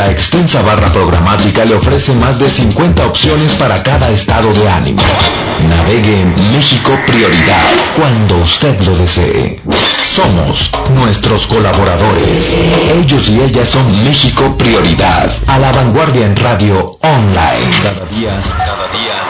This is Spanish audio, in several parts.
La extensa barra programática le ofrece más de 50 opciones para cada estado de ánimo. Navegue en México Prioridad cuando usted lo desee. Somos nuestros colaboradores. Ellos y ellas son México Prioridad. A la vanguardia en radio online. Cada día, cada día.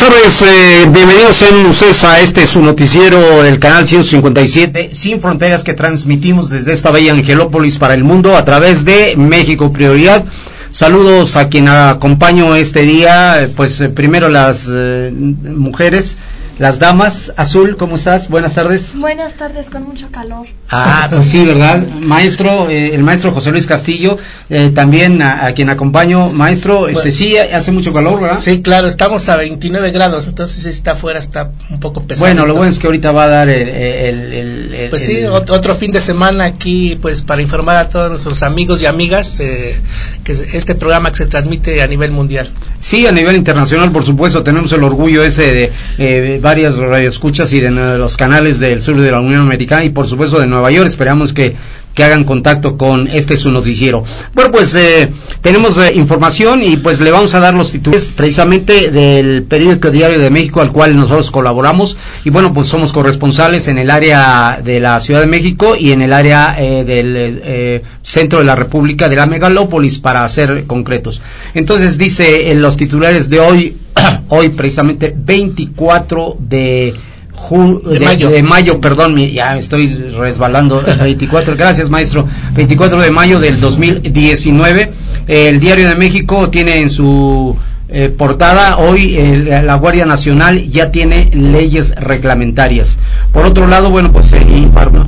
Buenas tardes. eh, bienvenidos en ustedes a este su noticiero, el canal 157 Sin Fronteras que transmitimos desde esta bella Angelópolis para el mundo a través de México Prioridad. Saludos a quien acompaño este día, pues eh, primero las eh, mujeres, las damas. Azul, ¿cómo estás? Buenas tardes. Buenas tardes, con mucho calor. Ah, pues sí, ¿verdad? Maestro, eh, el maestro José Luis Castillo, eh, también a, a quien acompaño. Maestro, este sí, hace mucho calor, ¿verdad? Sí, claro, estamos a 29 grados, entonces si está afuera está un poco pesado. Bueno, lo bueno es que ahorita va a dar el... el- el- el- Pues sí, otro fin de semana aquí, pues para informar a todos nuestros amigos y amigas eh, que es- este programa que se transmite a nivel mundial. Sí, a nivel internacional, por supuesto, tenemos el orgullo ese de eh, varias radioescuchas y de eh, los canales del sur de la Unión Americana y por supuesto de Nueva York. Esperamos que, que hagan contacto con este su noticiero. Bueno, pues eh, tenemos eh, información y pues le vamos a dar los titulares precisamente del periódico Diario de México al cual nosotros colaboramos y bueno, pues somos corresponsales en el área de la Ciudad de México y en el área eh, del eh, centro de la República de la megalópolis para ser concretos. Entonces dice en los titulares de hoy, hoy precisamente 24 de ju- De mayo. de mayo, perdón, ya estoy resbalando, 24, gracias maestro, 24 de mayo del 2019, el Diario de México tiene en su eh, portada hoy el- la Guardia Nacional ya tiene leyes reglamentarias. Por otro lado, bueno, pues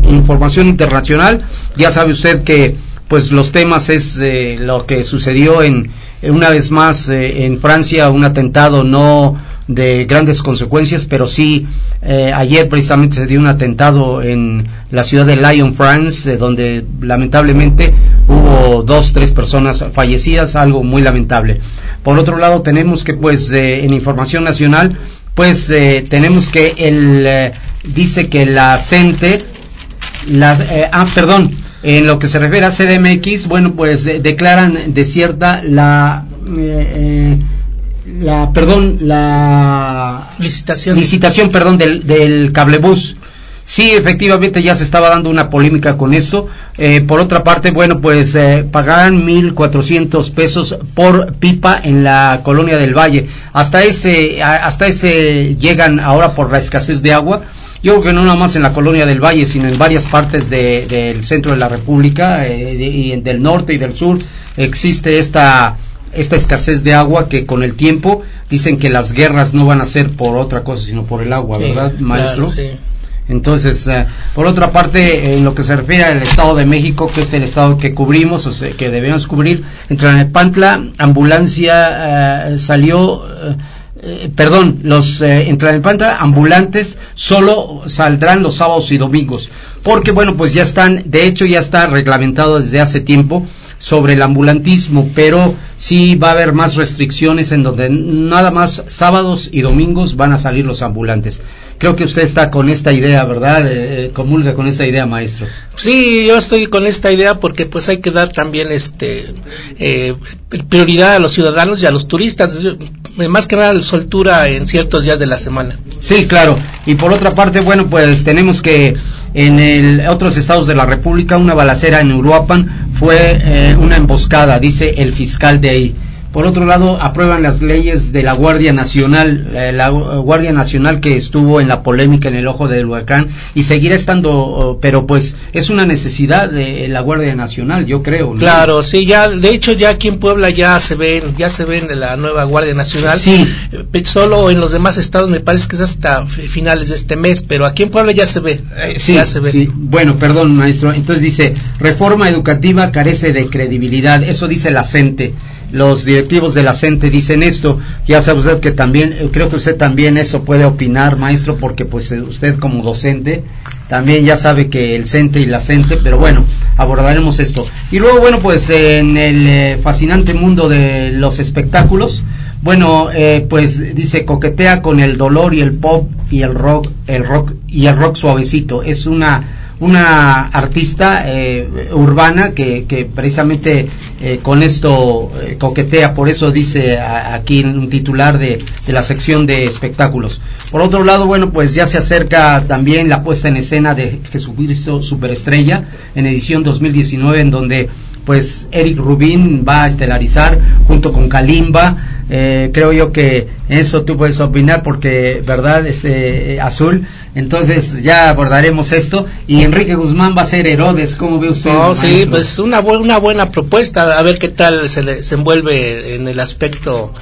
información internacional, ya sabe usted que pues los temas es eh, lo que sucedió en una vez más eh, en Francia un atentado no de grandes consecuencias pero sí eh, ayer precisamente se dio un atentado en la ciudad de Lyon France eh, donde lamentablemente hubo dos tres personas fallecidas algo muy lamentable. Por otro lado tenemos que pues eh, en información nacional pues eh, tenemos que el dice que la CENTE las, ah, perdón, en lo que se refiere a CDMX, bueno, pues declaran desierta la, eh, la, perdón, la Licitación. licitación, perdón, del, del cablebús. Sí, efectivamente ya se estaba dando una polémica con esto. Eh, por otra parte, bueno, pues eh, pagarán 1.400 pesos por pipa en la colonia del Valle. Hasta ese, hasta ese llegan ahora por la escasez de agua. Yo creo que no nada más en la colonia del Valle, sino en varias partes de- del centro de la República eh, de- y del norte y del sur existe esta esta escasez de agua que con el tiempo dicen que las guerras no van a ser por otra cosa sino por el agua, Sí, ¿verdad, claro, maestro? sí. Entonces, eh, por otra parte, en lo que se refiere al Estado de México, que es el Estado que cubrimos, o sea, que debemos cubrir, entre Nepantla, ambulancia eh, salió, eh, perdón, los eh, entre Nepantla, ambulantes solo saldrán los sábados y domingos, porque bueno, pues ya están, de hecho ya está reglamentado desde hace tiempo sobre el ambulantismo, pero sí va a haber más restricciones en donde nada más sábados y domingos van a salir los ambulantes. Creo que usted está con esta idea, ¿verdad? Eh, eh, comulga con esta idea, maestro. Sí, yo estoy con esta idea porque pues hay que dar también este eh, prioridad a los ciudadanos y a los turistas, más que nada la soltura en ciertos días de la semana. Sí, claro. Y por otra parte, bueno, pues tenemos que en el, otros estados de la República una balacera en Uruapan fue eh, una emboscada, dice el fiscal de ahí. Por otro lado, aprueban las leyes de la Guardia Nacional, eh, la Guardia Nacional que estuvo en la polémica en el ojo del huracán y seguirá estando, oh, pero pues es una necesidad de la Guardia Nacional, yo creo. Claro, sí, ya, de hecho ya aquí en Puebla ya se ven, ya se ven de la nueva Guardia Nacional. Sí. Eh, solo en los demás estados me parece que es hasta finales de este mes, pero aquí en Puebla ya se ve. Eh, sí, ya se ve. sí. Bueno, perdón, maestro. Entonces dice, reforma educativa carece de credibilidad. Eso dice la CENTE los directivos de la CENTE dicen esto, ya sabe usted que también, eh, creo que usted también eso puede opinar, maestro, porque pues eh, usted como docente también ya sabe que el CENTE y la CENTE, pero bueno, abordaremos esto. Y luego, bueno, pues en el eh, fascinante mundo de los espectáculos, bueno, pues dice coquetea con el dolor y el pop y el rock, el rock y el rock suavecito. Es una una artista eh, urbana que, que precisamente eh, con esto eh, coquetea, por eso dice aquí en un titular de, de, la sección de espectáculos. Por otro lado, bueno, pues ya se acerca también la puesta en escena de Jesucristo Superestrella en edición 2019, en donde pues Eric Rubin va a estelarizar junto con Kalimba. Eh, creo yo que eso tú puedes opinar porque, ¿verdad? Este Azul. Entonces ya abordaremos esto. Y Enrique Guzmán va a ser Herodes. ¿Cómo ve usted? No, sí, pues una, bu una buena propuesta. A ver qué tal se, le, se envuelve en el aspecto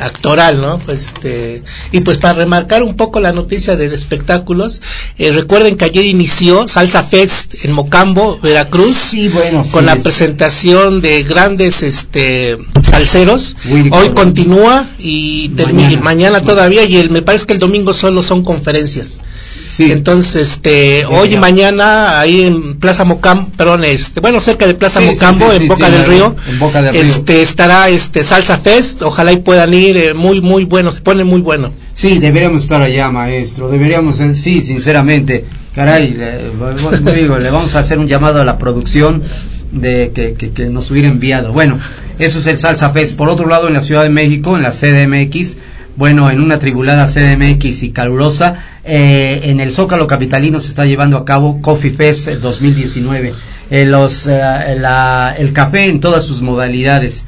actoral, ¿no? Pues, este, y pues para remarcar un poco la noticia de espectáculos, eh, recuerden que ayer inició Salsa Fest en Mocambo, Veracruz, sí, bueno, con sí, la es. presentación de grandes este salseros. Willy Hoy Colón. continúa y termina Mañana. mañana, todavía y el, me parece que el domingo solo son conferencias. Sí. Entonces, este, hoy y mañana ahí en Plaza Mocambo, perdón, este, bueno, cerca de Plaza Sí, Mocambo, en Boca del Río, en Boca del Río. este, estará este Salsa Fest, ojalá y puedan ir, eh, muy, muy bueno, se pone muy bueno. Sí, deberíamos estar allá, maestro. Deberíamos, eh, sí, sinceramente. Caray, le, digo, le vamos a hacer un llamado a la producción de que, que, que nos hubiera enviado. Bueno, eso es el Salsa Fest. Por otro lado, en la Ciudad de México, en la CDMX, bueno, en una tribulada CDMX y calurosa, eh, en el Zócalo Capitalino se está llevando a cabo Coffee Fest 2019. Eh, los, eh, el café en todas sus modalidades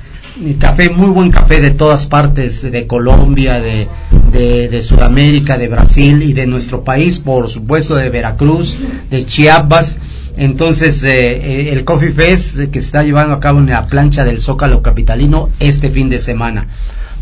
café, muy buen café de todas partes, de Colombia, de, Sudamérica, de Brasil y de nuestro país, por supuesto de Veracruz, de Chiapas. Entonces, eh, eh, el Coffee Fest eh, que se está llevando a cabo en la plancha del Zócalo Capitalino este fin de semana.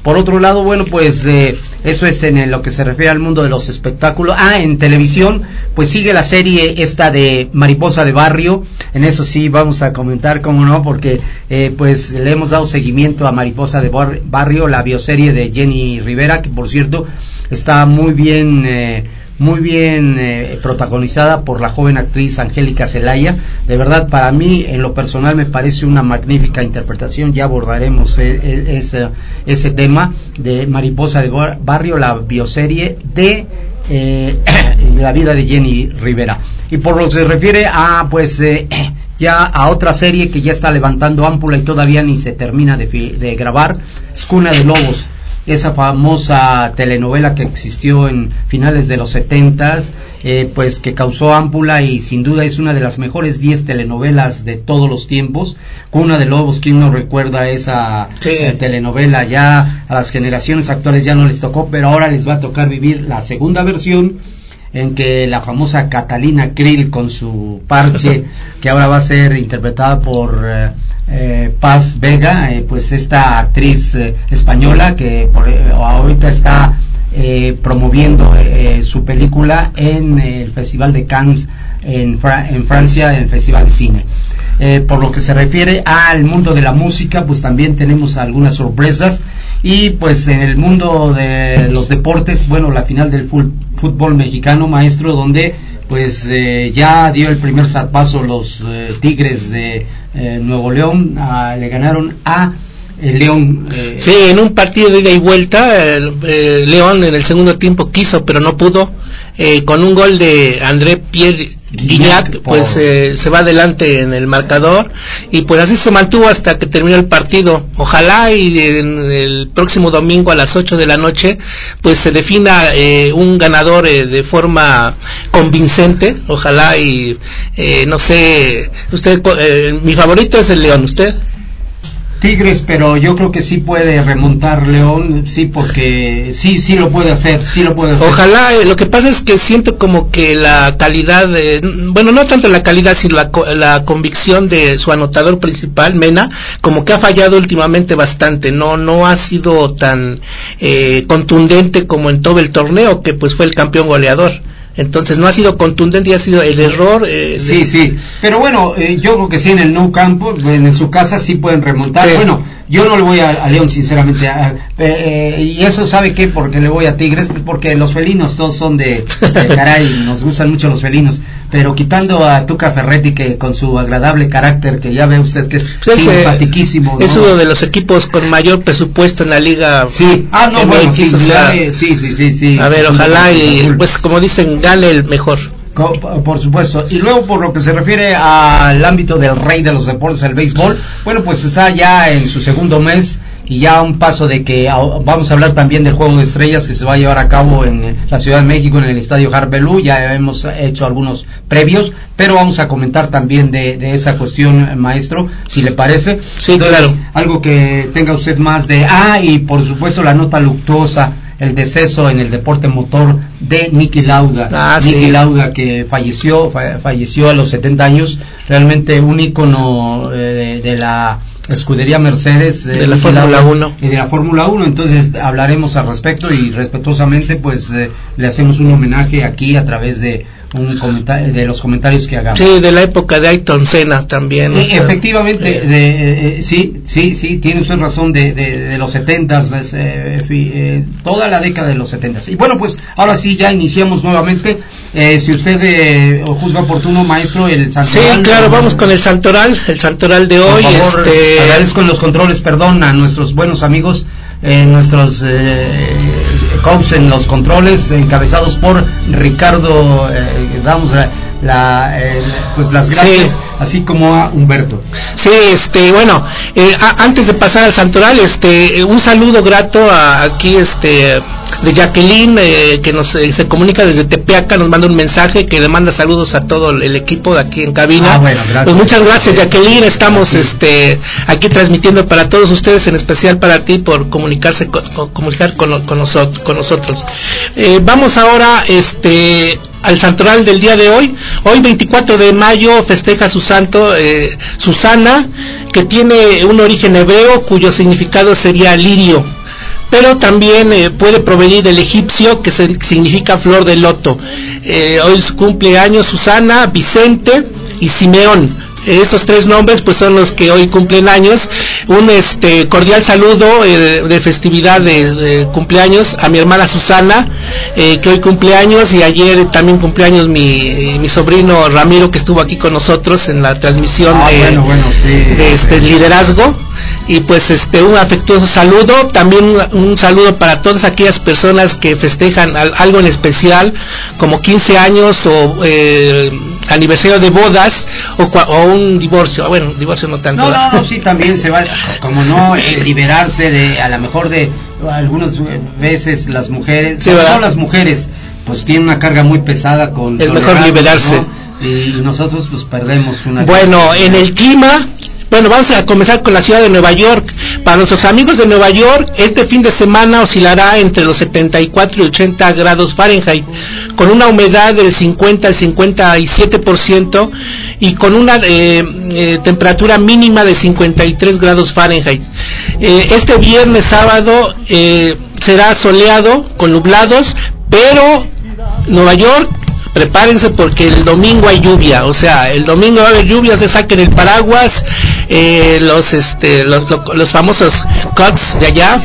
Por otro lado, bueno, pues eh, eso es en lo que se refiere al mundo de los espectáculos. Ah, en televisión, pues sigue la serie esta de Mariposa de Barrio. En eso sí vamos a comentar, cómo no, porque eh, pues le hemos dado seguimiento a Mariposa de Bar- Barrio, la bioserie de Jenny Rivera, que por cierto está muy bien... Eh, muy bien eh, protagonizada por la joven actriz Angélica Zelaya. De verdad, para mí, en lo personal, me parece una magnífica interpretación. Ya abordaremos eh, eh, ese, ese tema de Mariposa de Bar- Barrio, la bioserie de eh, la vida de Jenny Rivera. Y por lo que se refiere a, pues, eh, ya a otra serie que ya está levantando ámpula y todavía ni se termina de, de grabar, es Cuna de Lobos esa famosa telenovela que existió en finales de los setentas, eh, pues que causó ámpula y sin duda es una de las mejores 10 telenovelas de todos los tiempos. Cuna de Lobos, ¿quién no recuerda esa Sí. eh, telenovela? Ya a las generaciones actuales ya no les tocó, pero ahora les va a tocar vivir la segunda versión en que la famosa Catalina Krill con su parche, que ahora va a ser interpretada por eh, eh, Paz Vega, eh, pues esta actriz eh, española que por, eh, ahorita está promoviendo su película en el Festival de Cannes en, Fra- en Francia, en el Festival de Cine. Por lo que se refiere al mundo de la música, pues también tenemos algunas sorpresas. Y pues en el mundo de los deportes, bueno, la final del fútbol mexicano, maestro, donde pues eh, ya dio el primer zarpazo los Tigres de eh, Nuevo León, ah, le ganaron a el León. eh, Sí, en un partido de ida y vuelta, el, eh, León en el segundo tiempo quiso, pero no pudo. Eh, con un gol de André Pierre Guignac, pues eh, se va adelante en el marcador y pues así se mantuvo hasta que terminó el partido. Ojalá y en el próximo domingo a las 8 de la noche pues se defina eh, un ganador eh, de forma convincente. Ojalá y eh, no sé, usted, mi favorito es el León, ¿usted? Tigres, pero yo creo que sí puede remontar León, sí, porque sí, sí lo puede hacer, sí lo puede hacer. Ojalá, eh, lo que pasa es que siento como que la calidad, bueno, no tanto la calidad, sino la, la, convicción de su anotador principal, Mena, como que ha fallado últimamente bastante, no, no ha sido tan eh, contundente como en todo el torneo, que pues fue el campeón goleador. Entonces no ha sido contundente y ha sido el error. Eh, sí, sí. Pero bueno, eh, yo creo que sí en el no campo, en su casa sí pueden remontar. Bueno, yo no le voy a, León, sinceramente. Eh, y eso sabe qué, porque le voy a Tigres, porque los felinos todos son de, caray, nos gustan mucho los felinos. Pero quitando a Tuca Ferretti, que con su agradable carácter, que ya ve usted que es pues simpatiquísimo. Es uno de los equipos con mayor presupuesto en la liga. Sí, ah, no, bueno, sí, sí, sí, sí, A ver, ojalá y, pues como dicen, gane el mejor. Por supuesto. Y luego, por lo que se refiere al ámbito del rey de los deportes, el béisbol, bueno, pues está ya en su segundo mes y ya un paso de que vamos a hablar también del juego de estrellas que se va a llevar a cabo en la Ciudad de México, en el Estadio Harbelú. Ya hemos hecho algunos previos, pero vamos a comentar también de, esa cuestión, maestro, si le parece. Sí, claro. Algo que tenga usted más de. Ah, y por supuesto la nota luctuosa el deceso en el deporte motor de Nicky Lauda. Ah, Nicky Lauda que falleció, falleció a los 70 años, realmente un ícono eh, de, la escudería Mercedes eh, de la Fórmula 1 y de la Fórmula 1 entonces hablaremos al respecto y respetuosamente pues eh, le hacemos un homenaje aquí a través de un comentario, de los comentarios que hagamos. Sí, de la época de Ayton Senna también. efectivamente, eh, de, eh, eh, sí, sí, sí, tiene usted razón de, de, los setentas, toda la década de los setentas. Y bueno, pues ahora sí, ya iniciamos nuevamente. si usted juzga oportuno, maestro, el santoral. Sí, claro, vamos con el santoral, el santoral de hoy. Por favor, este... agradezco en los controles, perdón, a nuestros buenos amigos nuestros coaches en los controles encabezados por Ricardo eh, damos la, pues las gracias así como a Humberto. Sí este bueno eh, antes de pasar al santoral este un saludo grato a, aquí este de Jacqueline eh, que nos se comunica desde Tepeaca nos manda un mensaje que le manda saludos a todo el equipo de aquí en cabina. Ah, pues muchas gracias Jacqueline. Estamos este aquí transmitiendo para todos ustedes en especial para ti por comunicarse con, comunicar con, nosotros con nosotros. Vamos ahora este al santoral del día de hoy. Hoy 24 de mayo festeja su santo eh, Susana, que tiene un origen hebreo cuyo significado sería lirio, pero también eh, puede provenir del egipcio que significa flor de loto. Eh, hoy cumple años Susana, Vicente y Simeón estos tres nombres pues son los que hoy cumplen años. Un este cordial saludo eh, de festividad de, cumpleaños a mi hermana Susana, eh, que hoy cumpleaños y ayer también cumpleaños mi, mi sobrino Ramiro que estuvo aquí con nosotros en la transmisión ah, de, este liderazgo y pues este un afectuoso saludo también un, saludo para todas aquellas personas que festejan algo en especial como 15 años o eh, aniversario de bodas o, un divorcio. Bueno divorcio no tanto no no no sí también se va como no liberarse de a lo mejor de algunas veces las mujeres sí, las mujeres pues tienen una carga muy pesada con es mejor liberarse. Y nosotros pues perdemos una bueno en el clima bueno, vamos a comenzar con la ciudad de Nueva York. Para nuestros amigos de Nueva York, este fin de semana oscilará entre los 74 y 80 grados Fahrenheit, con una humedad del 50 al 57% y con una eh, eh, temperatura mínima de 53 grados Fahrenheit. Eh, este viernes sábado será soleado con nublados, pero Nueva York prepárense porque el domingo hay lluvia, o sea, el domingo va a haber lluvia, se saquen el paraguas, eh, los este los, famosos cuts de allá.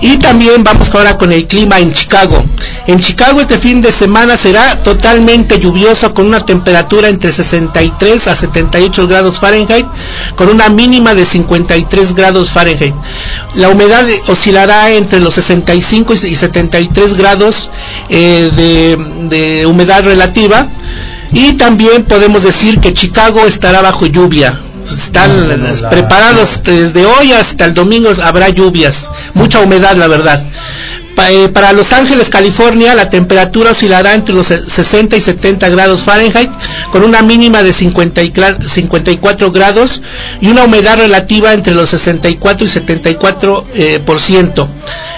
Y también vamos ahora con el clima en Chicago. En Chicago este fin de semana será totalmente lluvioso con una temperatura entre 63 a 78 grados Fahrenheit, con una mínima de 53 grados Fahrenheit. La humedad oscilará entre los 65 y 73 grados eh, de, de humedad relativa. Y también podemos decir que Chicago estará bajo lluvia, están preparados desde hoy hasta el domingo habrá lluvias, mucha humedad la verdad. eh, para Los Ángeles, California, la temperatura oscilará entre los 60 y 70 grados Fahrenheit, con una mínima de 54 grados y una humedad relativa entre los 64 y 74 eh, por ciento.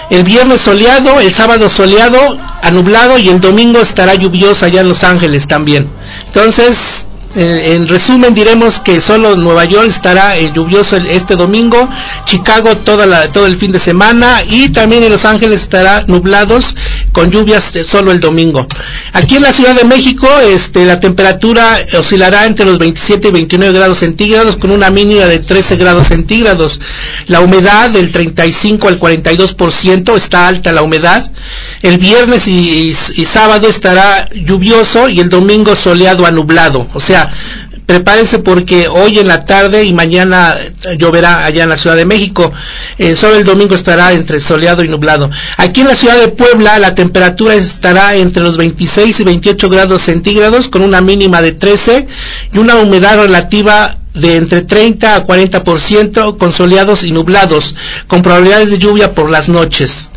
El viernes soleado, el sábado soleado, anublado y el domingo estará lluvioso allá en Los Ángeles también. Entonces, eh, en resumen diremos que solo Nueva York estará eh, lluvioso este domingo, Chicago toda todo el fin de semana y también en Los Ángeles estará nublados con lluvias eh, solo el domingo. Aquí en la Ciudad de México este, la temperatura oscilará entre los 27 y 29 grados centígrados con una mínima de 13 grados centígrados. La humedad del 35 al 42% está alta la humedad. El viernes y, y sábado estará lluvioso y el domingo soleado a nublado. O sea, prepárense porque hoy en la tarde y mañana lloverá allá en la Ciudad de México. Eh, solo el domingo estará entre soleado y nublado. Aquí en la Ciudad de Puebla la temperatura estará entre los 26 y 28 grados centígrados con una mínima de 13 y una humedad relativa de entre 30 a 40% con soleados y nublados, con probabilidades de lluvia por las noches.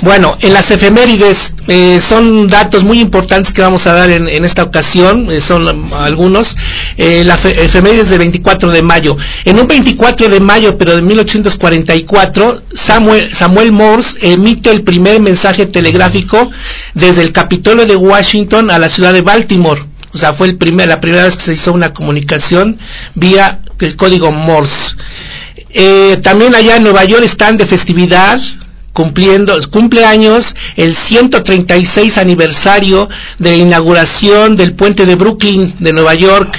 Bueno, en las efemérides eh, son datos muy importantes que vamos a dar en, esta ocasión, eh, son algunos. Eh, la efemérides de 24 de mayo. En un 24 de mayo, pero de 1844, Samuel, Samuel Morse emite el primer mensaje telegráfico desde el Capitolio de Washington a la ciudad de Baltimore. O sea, fue el primer, la primera vez que se hizo una comunicación vía el código Morse. también allá en Nueva York están de festividad cumpliendo, cumpleaños el 136 aniversario de la inauguración del puente de Brooklyn de Nueva York,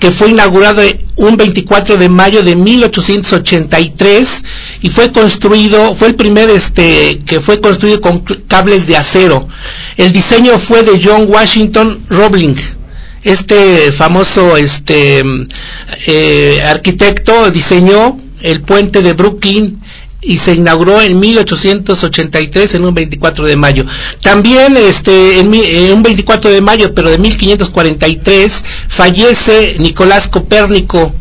que fue inaugurado un 24 de mayo de 1883 y fue construido, fue el primer este que fue construido con cables de acero. El diseño fue de John Washington Roebling. Este famoso este eh, arquitecto diseñó el puente de Brooklyn y se inauguró en 1883 en un 24 de mayo. También este en, un 24 de mayo, pero de 1543 fallece Nicolás Copérnico.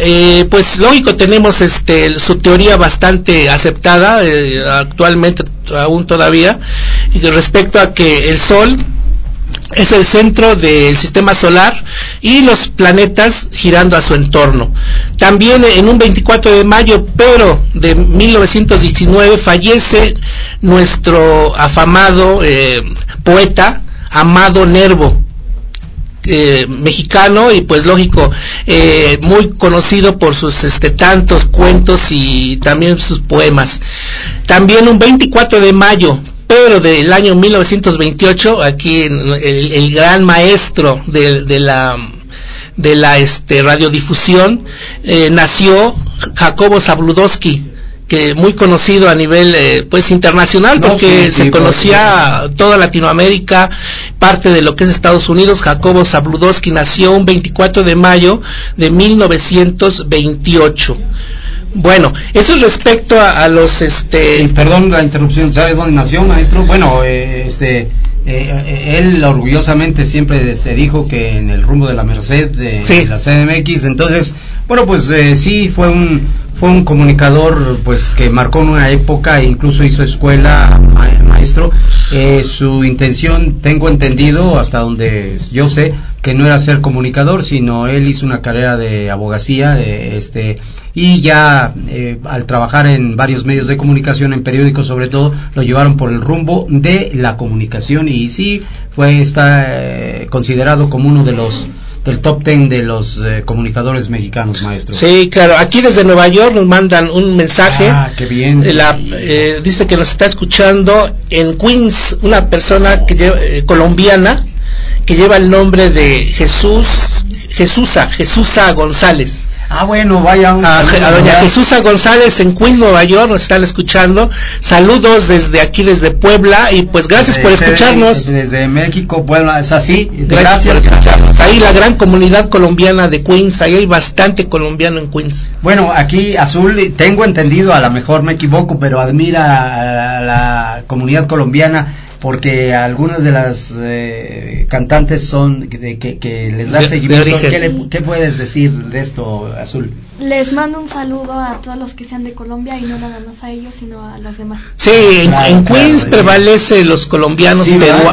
Eh, pues lógico tenemos este su teoría bastante aceptada eh, actualmente aún todavía respecto a que el Sol es el centro del sistema solar y los planetas girando a su entorno. También en un 24 de mayo, pero de 1919, fallece nuestro afamado eh, poeta Amado Nervo. Eh, mexicano y pues lógico eh, muy conocido por sus este tantos cuentos y también sus poemas también un 24 de mayo pero del año 1928, aquí el, gran maestro de, la de la este, radiodifusión, eh, nació Jacobo Zabludowski, que muy conocido a nivel eh, pues internacional porque se conocía toda Latinoamérica, parte de lo que es Estados Unidos. Jacobo Zabludowski nació un 24 de mayo de 1928. Bueno, eso es respecto a, los este. perdón la interrupción, ¿sabe dónde nació, maestro? Bueno, eh, este, eh, eh, él orgullosamente siempre se dijo que en el rumbo de la Merced de, de la CDMX, entonces, bueno, pues sí fue un fue un comunicador pues que marcó una época e incluso hizo escuela maestro. Eh, su intención tengo entendido hasta donde yo sé que no era ser comunicador sino él hizo una carrera de abogacía este y ya eh, al trabajar en varios medios de comunicación en periódicos sobre todo lo llevaron por el rumbo de la comunicación. Y sí fue está eh, considerado como uno de los del top ten de los eh, comunicadores mexicanos, maestro. Sí, claro. Aquí desde Nueva York nos mandan un mensaje. Ah, qué bien. La, eh, dice que nos está escuchando en Queens una persona que eh, colombiana que lleva el nombre de Jesús, Jesusa, Jesusa González. Ah, bueno, vaya. a, doña Jesús González en Queens, Nueva York, nos están escuchando. Saludos desde aquí, desde Puebla, y pues gracias por escucharnos. Desde México, Puebla, es así. Gracias, Ahí la gran comunidad colombiana de Queens, ahí hay bastante colombiano en Queens. Bueno, aquí Azul, tengo entendido, a lo mejor me equivoco, pero admira a la comunidad colombiana porque algunas de las eh, cantantes son de, que, que les da De- seguimiento. ¿Qué, le- qué puedes decir de esto, Azul? Les mando un saludo a todos los que sean de Colombia y no nada más a ellos, sino a los demás. Sí, en, Claro, en claro, Queens sí. prevalece los colombianos,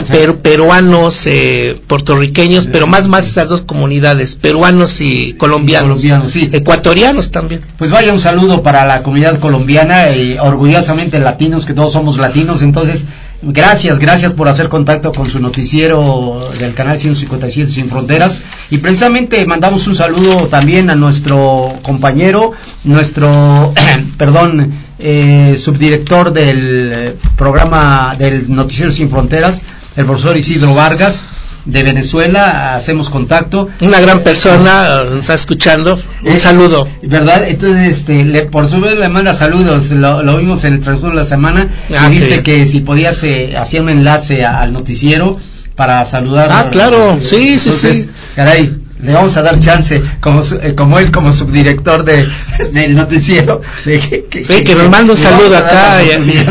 per- peruanos, eh, puertorriqueños, pero más más esas dos comunidades, peruanos y colombianos. Colombianos, sí. Ecuatorianos también. Pues vaya un saludo para la comunidad colombiana y orgullosamente latinos, que todos somos latinos. Entonces, gracias, gracias por hacer contacto con su noticiero del canal 157 Sin Fronteras. Y precisamente mandamos un saludo también a nuestro compañero, nuestro, perdón, eh, subdirector del programa del Noticiero Sin Fronteras, el profesor Isidro Vargas de Venezuela. Hacemos contacto. Una gran persona, eh, está escuchando. Un Eh, saludo. ¿Verdad? Entonces, este, le, por su vez le manda saludos, lo, lo vimos en el transcurso de la semana, Ah, y dice que si podías eh, hacía un enlace a- al noticiero para saludar. Ah, claro, sí, sí, Entonces, sí. Caray, le vamos a dar chance, como, su- eh, como él, como subdirector de, del noticiero. de que, que- Sí, que nos manda un saludo acá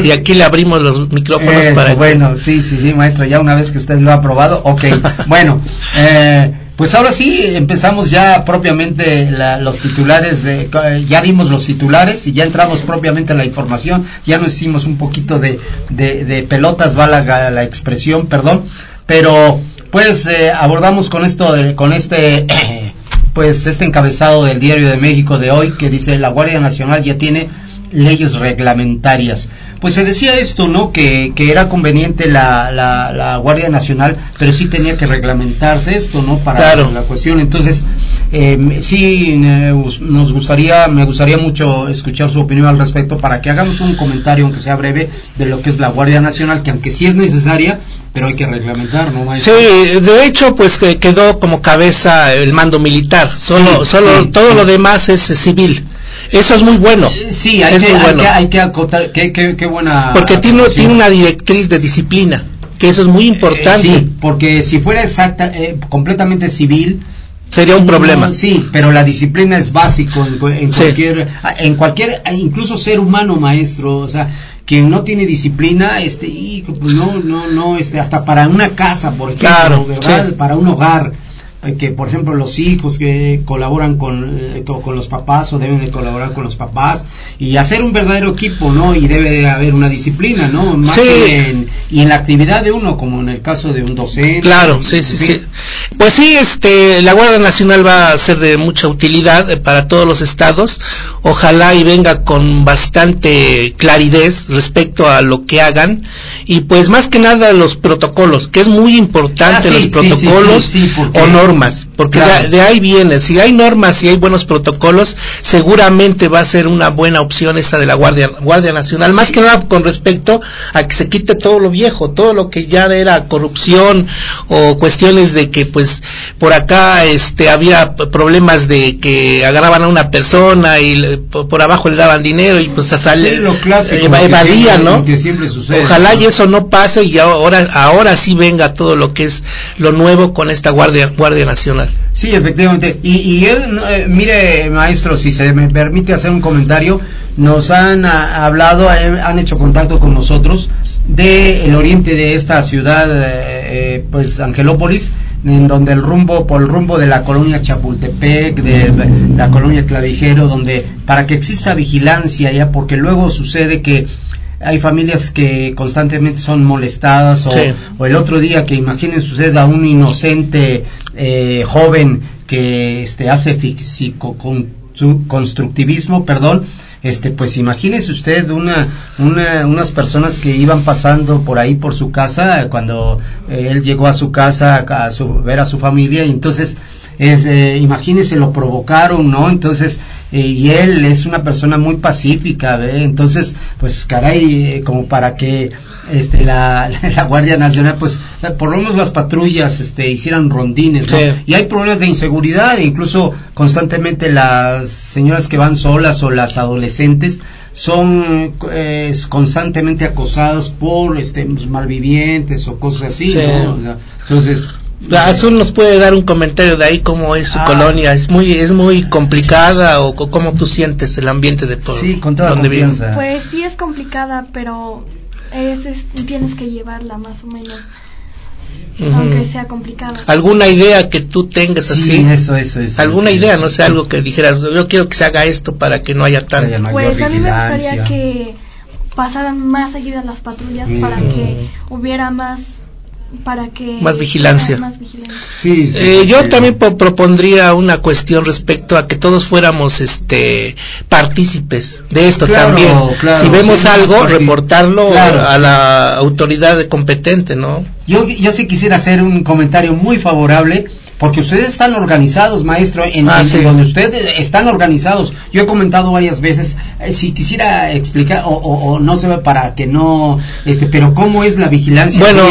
y, aquí le abrimos los micrófonos Eso, para bueno, sí, sí, sí, maestro, ya una vez que usted lo ha aprobado, ok. bueno, eh, pues ahora sí empezamos ya propiamente la- los titulares, de, ya dimos los titulares y ya entramos propiamente a la información, ya nos hicimos un poquito de, de, de pelotas, va la, la expresión, perdón, pero pues eh, abordamos con esto, de- con este... Pues este encabezado del Diario de México de hoy que dice la Guardia Nacional ya tiene leyes reglamentarias. Pues se decía esto, ¿no? Que, que era conveniente la, la, la Guardia Nacional, pero sí tenía que reglamentarse esto, ¿no? Para Claro. la cuestión. Entonces, eh, sí nos gustaría, me gustaría mucho escuchar su opinión al respecto para que hagamos un comentario, aunque sea breve, de lo que es la Guardia Nacional, que aunque sí es necesaria, pero hay que reglamentar, ¿no, maestro? Sí, de hecho, pues que quedó como cabeza el mando militar. Solo, Sí, solo sí, todo sí. lo demás es eh, civil. Eso es muy bueno. Eh, Sí, hay es que, muy hay bueno. que, hay que acotar, qué, qué, qué buena... Porque tiene, tiene una directriz de disciplina, que eso es muy importante. Eh, sí, porque si fuera exacta, eh, completamente civil, Sería un problema. no, sí, pero la disciplina es básico en, cu- en Sí. cualquier, en cualquier, incluso ser humano, maestro, o sea, quien no tiene disciplina, este, y pues no, no, no, este, hasta para una casa, por ejemplo, Claro, ¿verdad? sí. Para un hogar, que por ejemplo los hijos que colaboran con, eh, co- con los papás o deben de colaborar con los papás y hacer un verdadero equipo, ¿no? Y debe de haber una disciplina, ¿no? Más Sí. en, y en la actividad de uno, como en el caso de un docente. Claro, sí, sí, sí. Pues sí, este, la Guardia Nacional va a ser de mucha utilidad eh, para todos los estados. Ojalá y venga con bastante claridad respecto a lo que hagan. Y pues más que nada los protocolos, que es muy importante Ah, sí, los sí, sí, porque- o normas, porque Claro. de, de ahí viene. Si hay normas y hay buenos protocolos, seguramente va a ser una buena opción esa de la Guardia Guardia Nacional, más que nada con respecto a que se quite todo lo viejo, todo lo que ya era corrupción o cuestiones de que pues por acá este había problemas de que agarraban a una persona y le- por, por abajo le daban dinero y pues a sale Sí, lo clásico, eva- lo que evadían, siempre- ¿no? lo que siempre sucede. Ojalá ¿no? y eso no pase y ahora ahora sí venga todo lo que es lo nuevo con esta Guardia Guardia Nacional. Sí, efectivamente. Y, él, eh, mire, maestro, si se me permite hacer un comentario, nos han ah, hablado, eh, han hecho contacto con nosotros de el oriente de esta ciudad, eh, eh, pues Angelópolis, en donde el rumbo, por el rumbo de la colonia Chapultepec, de la colonia Clavijero, donde para que exista vigilancia ya, porque luego sucede que hay familias que constantemente son molestadas o, Sí. o el otro día que imagínense usted a un inocente eh, joven que este hace físico con su constructivismo, perdón, este pues imagínese usted una, una unas personas que iban pasando por ahí por su casa cuando eh, él llegó a su casa a su, ver a su familia y entonces es, eh, imagínese lo provocaron, ¿no? Entonces eh, y él es una persona muy pacífica, ¿ve? Entonces, pues caray, eh, como para que este la, la Guardia Nacional, pues por lo menos las patrullas este hicieran rondines, ¿no? Sí. Y hay problemas de inseguridad, incluso constantemente las señoras que van solas o las adolescentes son eh, constantemente acosadas por este pues, malvivientes o cosas así, Sí. ¿no? Entonces Azul nos puede dar un comentario de ahí cómo es su Ah. colonia, es muy es muy complicada o co- cómo tú sientes el ambiente de por Sí, con toda donde vives? confianza. Pues sí es complicada, pero es, es- tienes que llevarla más o menos, aunque sea complicado. ¿Alguna idea que tú tengas así? Sí, eso, eso, eso. ¿Alguna idea? No sé, algo que dijeras, yo quiero que se haga esto para que no haya tanto. Pues a mí me gustaría que pasaran más seguidas las patrullas Mm. para que hubiera más para que Más vigilancia. más vigilancia. Sí, sí, Eh, sí, yo sí. también po- propondría una cuestión respecto a que todos fuéramos este partícipes de esto Claro, también. claro, si vemos sí, algo, reportarlo Claro. a la autoridad competente, ¿no? Yo, yo sí quisiera hacer un comentario muy favorable porque ustedes están organizados, maestro, en, Ah, en- sí. en donde ustedes están organizados. Yo he comentado varias veces, eh, si quisiera explicar, o, o- o no se ve para que no, este, pero cómo es la vigilancia Bueno,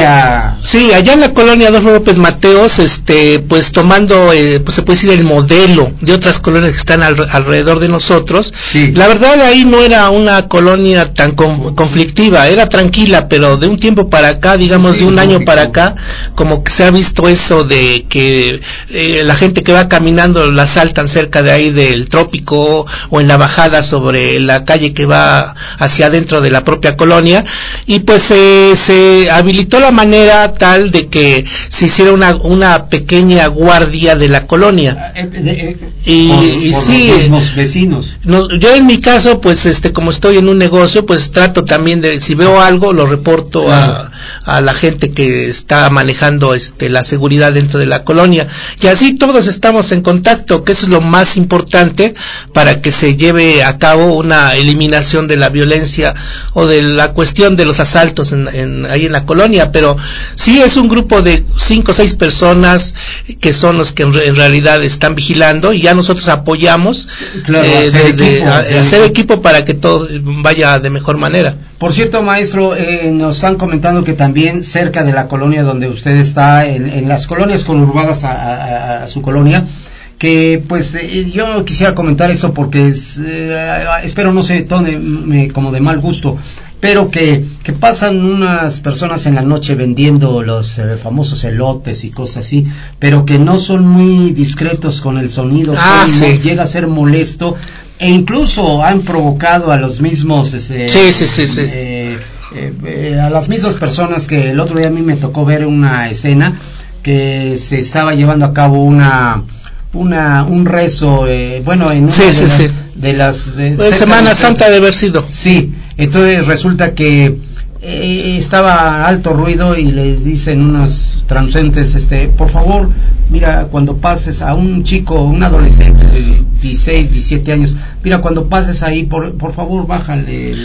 sí, allá en la colonia Adolfo López Mateos, este, pues tomando, eh, pues se puede decir el modelo de otras colonias que están al- alrededor de nosotros. Sí. La verdad ahí no era una colonia tan con- conflictiva, era tranquila, pero de un tiempo para acá, digamos Sí, de un año para acá, como que se ha visto eso de que eh, la gente que va caminando la saltan cerca de ahí del trópico o en la bajada sobre la calle que va hacia adentro de la propia colonia y pues eh, se habilitó la manera tal de que se hiciera una, una pequeña guardia de la colonia. eh, de- eh, Y- por, y por sí. los vecinos. No, yo en mi caso, pues, este, como estoy en un negocio, pues trato también de, si veo algo, lo reporto a, a la gente que está manejando, este, la seguridad dentro de la colonia. Y así todos estamos en contacto, que eso es lo más importante para que se lleve a cabo una eliminación de la violencia o de la cuestión de los asaltos en, en- ahí en la colonia. Pero sí es un grupo de cinco o seis personas que son los que en, re- en realidad están vigilando y ya nosotros apoyamos Claro, eh, hacer de- de- equipo, a- hacer hacer equipo. equipo para que todo vaya de mejor manera. Por cierto, maestro, eh, nos están comentando que también cerca de la colonia donde usted está, en, en las colonias conurbadas a, a- a su colonia, que pues eh, yo quisiera comentar esto porque es, eh, espero no se tome me- como de mal gusto, pero que, que pasan unas personas en la noche vendiendo los eh, famosos elotes y cosas así, pero que no son muy discretos con el sonido, Ah, sí. llega a ser molesto e incluso han provocado a los mismos este, Sí, sí, sí, sí. eh, eh, eh, a las mismas personas que el otro día a mí me tocó ver una escena que se estaba llevando a cabo una una un rezo eh, bueno en una de, las, de las de- Pues, Semana de- Santa de haber sido. Sí, entonces resulta que eh, estaba alto ruido y les dicen unos transeúntes, este, por favor, mira, cuando pases a un chico, un adolescente de 16, 17 años, mira, cuando pases ahí, por, por favor, bájale el,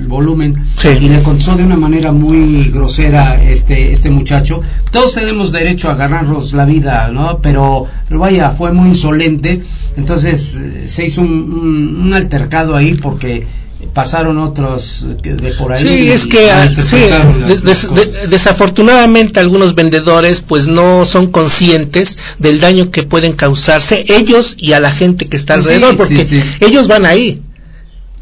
el volumen. Sí. Y le contestó de una manera muy grosera este, este muchacho. Todos tenemos derecho a ganarnos la vida, ¿no? Pero, pero vaya, fue muy insolente. Entonces eh, se hizo un, un- un altercado ahí porque pasaron otros que de por ahí. Sí, y es que ah, sí, des- des- de- desafortunadamente algunos vendedores pues no son conscientes del daño que pueden causarse ellos y a la gente que está alrededor sí, porque sí. ellos van ahí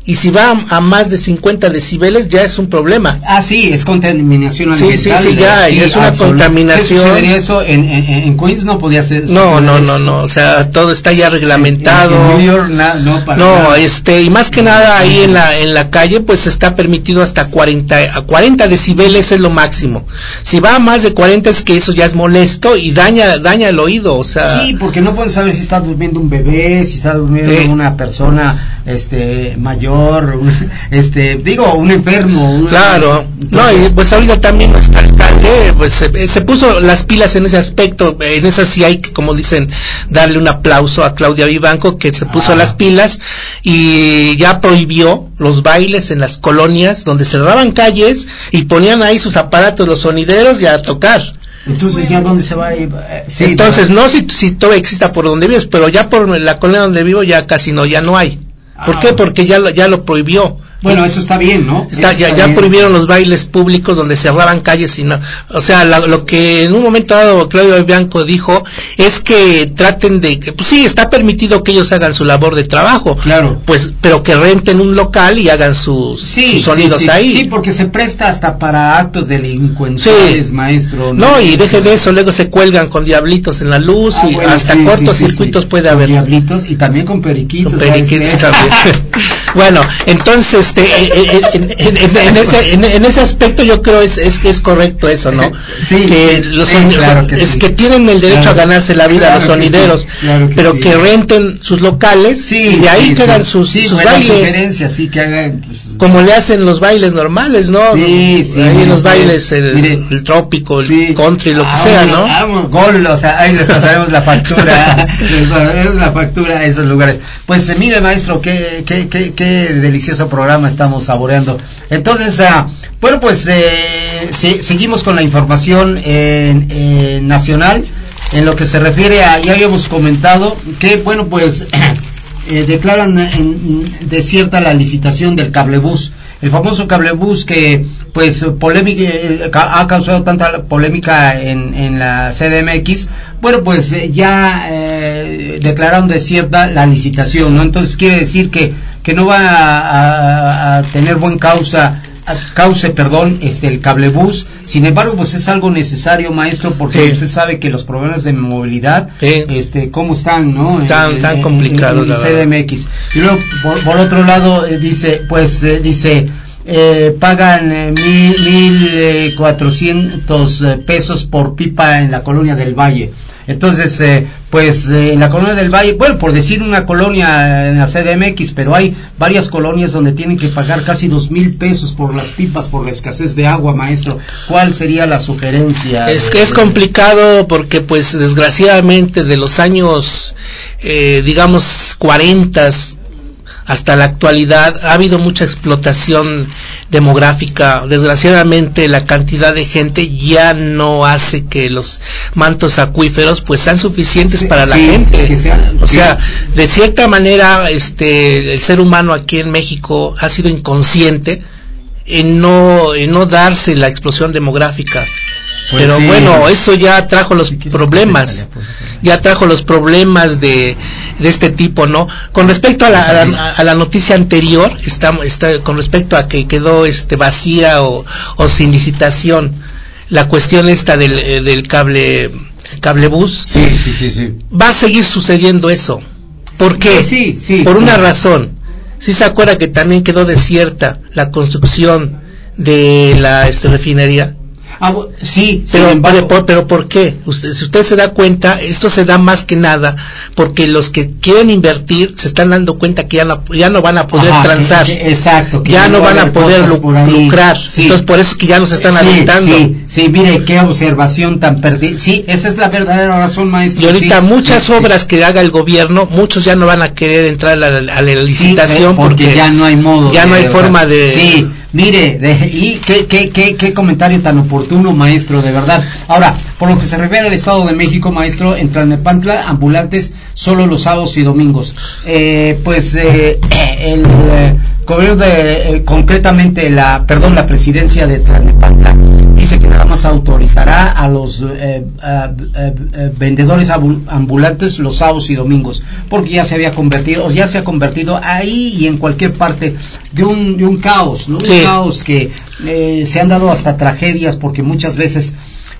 y si va a, a más de 50 decibeles ya es un problema. Ah, sí, es contaminación Sí, ambiental. sí, sí, ya, y es una contaminación. ¿Qué sucedería eso? En, en, en Queens no podía ser. No, no, no, no, o sea, todo está ya En- reglamentado. En, New York na- no para No, nada. este, y más que nada ahí en la, en la calle, pues está permitido hasta 40, a 40 decibeles es lo máximo. Si va a más de 40 es que eso ya es molesto y daña, daña el oído, o sea. Sí, porque no pueden saber si está durmiendo un bebé, si está durmiendo Eh. una persona este mayor, un- este digo, un enfermo. un- Claro, no, y pues ahorita también nuestro alcalde, pues se, se puso las pilas en ese aspecto, en esa sí hay que, como dicen, darle un aplauso a Claudia Vivanco, que se puso Ah. las pilas y ya prohibió los bailes en las colonias donde cerraban calles y ponían ahí sus aparatos, los sonideros y a tocar. Entonces ya dónde se va a ir? Eh, sí, Entonces, ¿verdad? no si, si todavía exista por donde vives, pero ya por la colonia donde vivo ya casi no, ya no hay. ¿Por Ah. qué? Porque ya lo, ya lo prohibió. Bueno, eso está bien, ¿no? Está, ya, está ya bien. prohibieron los bailes públicos donde cerraban calles y no, o sea, la- lo que en un momento dado Claudio Bianco dijo es que traten de, que, pues sí, está permitido que ellos hagan su labor de trabajo, Claro. pues, pero que renten un local y hagan sus, Sí, sus sonidos sí, sí. ahí. Sí, porque se presta hasta para actos delincuenciales, maestro. no, y deje de eso, luego se cuelgan con diablitos en la luz Ah, y bueno, hasta sí, sí. puede Con haber. Diablitos y también con periquitos. Con ¿sabes periquitos también. bueno, entonces, este, eh, eh, en, ese, en, ese aspecto yo creo es, es, es correcto eso, ¿no? Sí, que los sí, claro que es que tienen el derecho Claro. a ganarse la vida Claro los que sonideros, claro que pero que renten sus locales y de ahí que sí. sus, sí, sus buena bailes. que hagan. pues, Como le hacen los bailes normales, ¿no? Sí, sí, Ahí los usted, bailes, el, mire, el trópico, el country, lo que Ah, sea, ¿no? Vamos, gol, o sea, ahí les pasaremos la factura, les pasaremos la factura a esos lugares. Pues eh, mire, maestro, qué, qué, qué, qué delicioso programa estamos saboreando. Entonces, ah, bueno, pues eh, se- seguimos con la información en- nacional. En lo que se refiere a, ya habíamos comentado que, bueno, pues eh, declaran en- desierta la licitación del cablebús. El famoso cablebús que, pues, polémica, eh, ha causado tanta polémica en, en la CDMX, bueno, pues eh, ya eh, declararon desierta la licitación, ¿no? Entonces quiere decir que, que no va a, a- a tener buen causa cauce, perdón, este el cablebús. Sin embargo, pues es algo necesario, maestro, porque Sí. usted sabe que los problemas de movilidad, Sí. este, cómo están, ¿no? Tan- En- tan complicados. CDMX. Y luego, por, por otro lado, eh, dice, pues, eh, dice, eh, pagan eh, mil, mil eh, cuatrocientos pesos por pipa en la colonia del Valle. Entonces, eh, pues eh, en la colonia del Valle, bueno, por decir una colonia en la CDMX, pero hay varias colonias donde tienen que pagar casi dos mil pesos por las pipas por la escasez de agua, maestro. ¿Cuál sería la sugerencia? Es que es complicado porque pues desgraciadamente de los años eh, digamos 40 hasta la actualidad ha habido mucha explotación demográfica. Desgraciadamente la cantidad de gente ya no hace que los mantos acuíferos pues sean suficientes Sí, para la sí, gente. sean- o sea, de cierta manera este el ser humano aquí en México ha sido inconsciente en no en no darse la explosión demográfica. Pues Pero sí. bueno, esto ya trajo los problemas, pues, ya trajo los problemas de, de este tipo, ¿no? Con respecto a la, a la, a la noticia anterior, está, está, con respecto a que quedó este vacía o, o sin licitación, la cuestión esta del, eh, del cable cablebús, Sí, sí, sí, sí. va a seguir sucediendo eso. ¿Por qué? Sí, sí, Por una razón. Si se acuerda que también quedó desierta la construcción de la este, refinería. Ah, sí, Pero, sin embargo- pero, pero ¿por qué? Usted, si usted se da cuenta, esto se da más que nada porque los que quieren invertir se están dando cuenta que ya no, ya no van a poder Ajá, transar. que- que- exacto. que ya no va van a poder lucrar. Sí. Entonces por eso es que ya nos están sí, aventando. Sí, sí, mire qué observación tan perdida. Sí, esa es la verdadera razón, maestro. Y ahorita sí, muchas obras que haga el gobierno, muchos ya no van a querer entrar a la, a la sí, licitación eh, porque, ya no hay modo. ya no hay forma de Sí, mire, de- y qué, qué, comentario tan oportuno, maestro, de verdad. Ahora, por lo que se refiere al Estado de México, maestro, en Tlalnepantla, ambulantes solo los sábados y domingos. Eh, pues eh, el eh, gobierno de, eh, concretamente la, perdón, la presidencia de Tlalnepantla dice que nada más autorizará a los eh, ah, eh, eh, vendedores ambulantes los sábados y domingos, porque ya se había convertido, o ya se ha convertido ahí y en cualquier parte de un, de un caos, ¿no? Sí. Un caos que eh, se han dado hasta tragedias porque muchas veces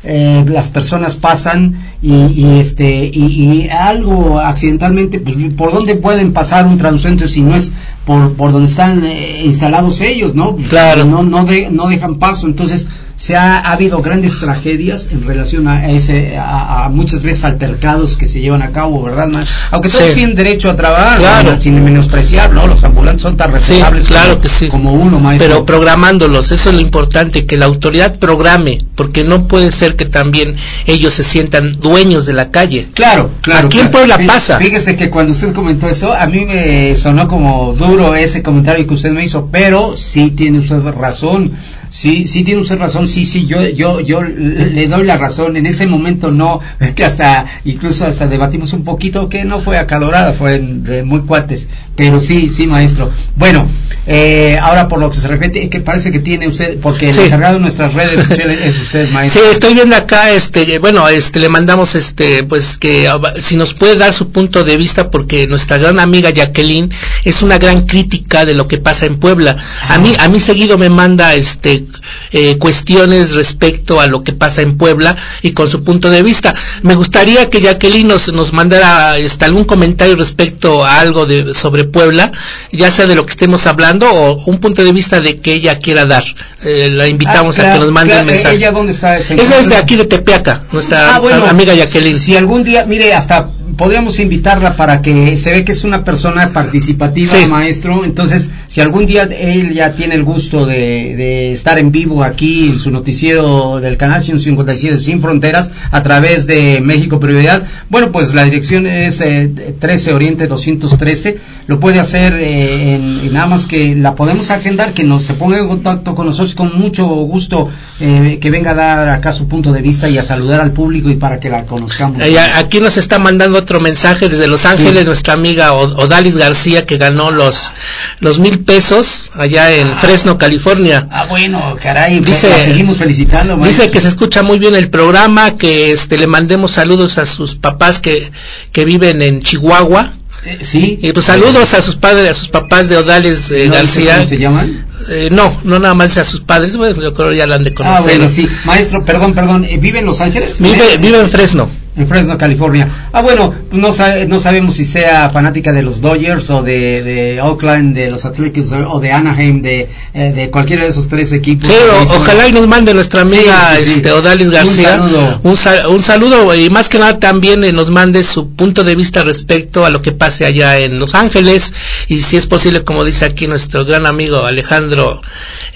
eh, las personas pasan y, y, este y, y algo accidentalmente pues por dónde pueden pasar un transeúnte si no es por por donde están eh, instalados ellos no Claro. no no de- no dejan paso entonces se ha, ha habido grandes tragedias en relación a ese a, a muchas veces altercados que se llevan a cabo verdad ma? aunque todos Sí. tienen derecho a trabajar Claro. ¿no? sin menospreciar no los ambulantes son tan Sí, respetables claro como, que sí. como uno maestro Pero programándolos, eso es lo importante, que la autoridad programe, porque no puede ser que también ellos se sientan dueños de la calle. Claro, claro. Aquí en claro. Puebla pasa. Fíjese que cuando usted comentó eso, a mí me sonó como duro ese comentario que usted me hizo, pero sí tiene usted razón. Sí, sí tiene usted razón. Sí, sí, yo, yo, yo le doy la razón. En ese momento no, que hasta, incluso hasta debatimos un poquito, que no fue acalorada, fue de muy cuates. Pero sí, sí, maestro. Bueno, eh, ahora por lo que se refiere, que parece que tiene usted, porque el Sí. encargado de nuestras redes sociales es usted, Sí, maestro. estoy viendo acá, este, bueno, este, le mandamos, este, pues que ah, si nos puede dar su punto de vista, porque nuestra gran amiga Jacqueline es una gran crítica de lo que pasa en Puebla. A mí, a mí seguido me manda, este, eh, cuestiones respecto a lo que pasa en Puebla y con su punto de vista. Me gustaría que Jacqueline nos, nos mandara este, algún comentario respecto a algo de, sobre Puebla, ya sea de lo que estemos hablando o un punto de vista de que ella quiera dar. Eh, la invitamos Ah, claro, a que nos mande claro, un mensaje. ¿Ella dónde está? ¿Se Esa es de aquí de Tepeaca, nuestra Ah, bueno, amiga Jacqueline. Si algún día, mire, hasta podríamos invitarla para que se ve que es una persona participativa, Sí. maestro. Entonces, si algún día él ya tiene el gusto de, de estar en vivo aquí en su noticiero del canal 157 Sin Fronteras a través de México Prioridad, bueno, pues la dirección es eh, 13 Oriente 213. Lo puede hacer eh, en, en nada más que la podemos agendar, que nos se ponga en contacto con nosotros con mucho gusto eh, que venga a dar acá su punto de vista y a saludar al público y para que la conozcamos. Eh, aquí nos está mandando otro mensaje desde Los Ángeles, nuestra amiga Odalis García, que ganó los, los mil pesos allá en Fresno, California. Ah, bueno, caray, Dice- seguimos felicitando. Dice que se escucha muy bien el programa, que este le mandemos saludos a sus papás que, que viven en Chihuahua. Eh, sí. Y pues saludos a sus padres, a sus papás de Odales eh, ¿No dice García. ¿Cómo se llaman? Eh, no, no nada más a sus padres, bueno, yo creo ya la han de Ah, conocer. bueno, sí. Maestro, perdón, perdón, eh, ¿vive en Los Ángeles? Vive, vive en Fresno. En Fresno, California. Ah, bueno, no, no sabemos si sea fanática de los Dodgers o de, de Oakland, de los Athletics o de Anaheim, de, eh, de cualquiera de esos tres equipos. Sí, o- ojalá y nos mande nuestra amiga Sí, sí, sí. este, Odalis Un García saludo. un, sa- un saludo y más que nada también eh, nos mande su punto de vista respecto a lo que pase allá en Los Ángeles y si es posible como dice aquí nuestro gran amigo Alejandro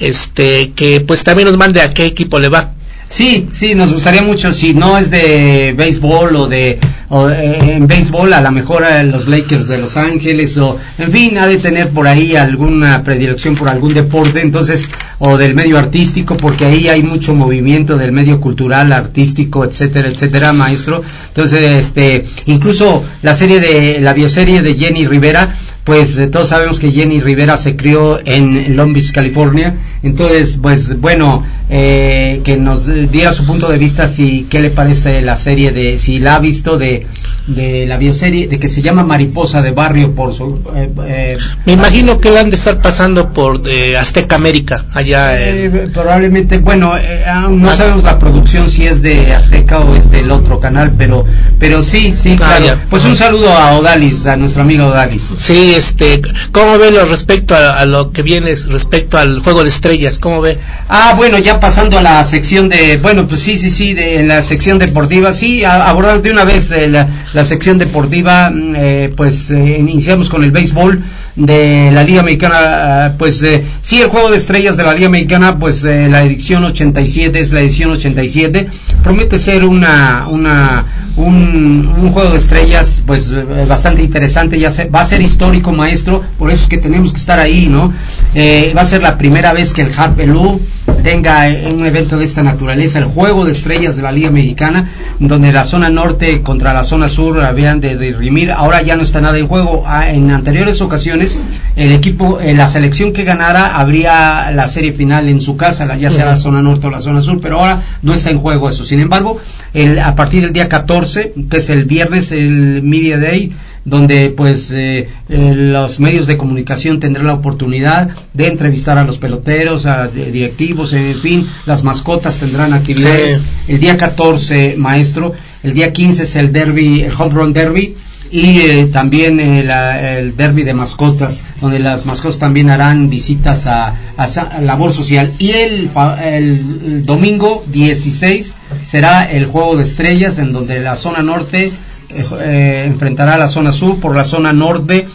este que pues también nos mande a qué equipo le va Sí, sí, nos gustaría mucho, si no es de béisbol o de, o, eh, en béisbol, a lo mejor a los Lakers de Los Ángeles o, en fin, ha de tener por ahí alguna predilección por algún deporte, entonces, o del medio artístico, porque ahí hay mucho movimiento del medio cultural, artístico, etcétera, etcétera, maestro. Entonces, este, incluso la serie de, la bioserie de Jenny Rivera, pues eh, todos sabemos que Jenny Rivera se crió en Long Beach, California. Entonces, pues bueno, eh, que nos diera su punto de vista si qué le parece la serie de, si la ha visto de, de la bioserie, de que se llama Mariposa de Barrio por su... eh, eh, me imagino que la han de estar pasando por eh, Azteca América allá en, probablemente, bueno, aún no sabemos la producción si es de Azteca o es del otro canal, pero, pero sí, sí, Ah, claro. Pues un saludo a Odalis, a nuestra amiga Odalis. Sí, este, ¿cómo ve lo respecto a, a lo que viene respecto al juego de estrellas? ¿Cómo ve? Ah, bueno, ya pasando a la sección de, bueno, pues sí, sí, sí, de en la sección deportiva, sí, abordando de una vez eh, la, la sección deportiva, mm, eh, pues eh, iniciamos con el béisbol de la Liga Mexicana, ah, pues eh, sí, el juego de estrellas de la Liga Mexicana, pues eh, la edición 87 es la edición 87, promete ser una, una, un, juego de estrellas, pues eh, bastante interesante, ya se, va a ser histórico, maestro, por eso es que tenemos que estar ahí, ¿no? Eh, va a ser la primera vez que el Hat Belú tenga eh, un evento de esta naturaleza, el juego de estrellas de la Liga Mexicana, donde la zona norte contra la zona sur habían de dirimir, ahora ya no está nada en juego. Ah, en anteriores ocasiones, el equipo, eh, la selección que ganara habría la serie final en su casa, la- ya sea la zona norte o la zona sur, pero ahora no está en juego eso. Sin embargo, el, a partir del día 14, que es el viernes, el Media Day, donde pues eh, eh, los medios de comunicación tendrán la oportunidad de entrevistar a los peloteros, a de- directivos, en fin, las mascotas tendrán actividades. Sí. El día 14, maestro, el día 15 es el derby, el home run derby y eh, también eh, la- el derby de mascotas, donde las mascotas también harán visitas a, a a labor social. Y el, el- el domingo 16 será el juego de estrellas, en donde la zona norte eh, eh, enfrentará a la zona sur por la zona norte.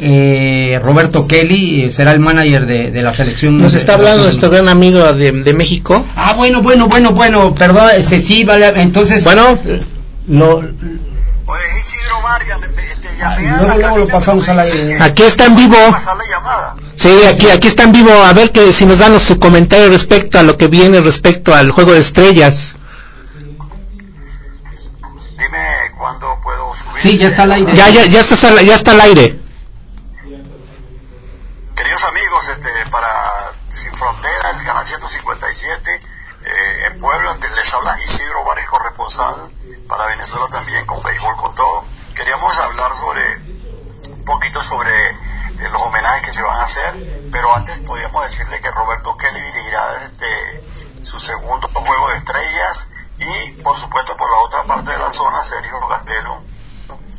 eh, Roberto Kelly eh, será el manager de, de la selección. Nos está hablando nuestro gran amigo de, de México. Ah, bueno, bueno, bueno, bueno, perdón, este sí, vale, entonces... Bueno, lo, Oye, Isidro Vargas, me, me- te llamé a luego, la luego lo cabina, pasamos pero al me dicen aire. que aquí está en vivo. Sí, aquí, aquí está en vivo. A ver que si nos dan su comentario respecto a lo que viene respecto al juego de estrellas. Dime cuándo puedo subir. Sí, ya está al aire. Ya, ya, ya está, al- ya está al aire. Queridos amigos, este, para Sin Fronteras, el canal 157, eh, en Puebla, te- les habla Isidro Vargas, corresponsal para Venezuela también, con béisbol, con todo. Queríamos hablar sobre, un poquito sobre eh, los homenajes que se van a hacer, pero antes podíamos decirle que Roberto Kelly dirigirá este, su segundo juego de estrellas y por supuesto por la otra parte de la zona Sergio Gastelum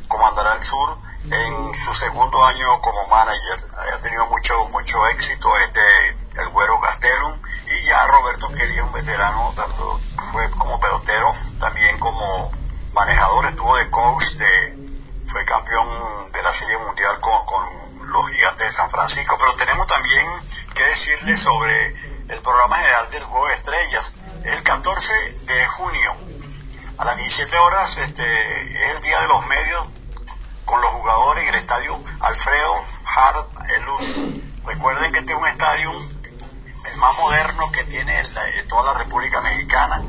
comandará el sur en su segundo año como manager. Ha tenido mucho mucho éxito este el güero Gastelum y ya Roberto quería un veterano tanto fue como pelotero también como manejador estuvo de coach de fue campeón de la Serie Mundial con, con los Gigantes de San Francisco, pero tenemos también que decirle sobre el programa general del Juego de Estrellas. El 14 de junio a las 17 horas este, es el Día de los Medios con los jugadores en el estadio Alfredo Hart Elul. Recuerden que este es un estadio el más moderno que tiene la, toda la República Mexicana,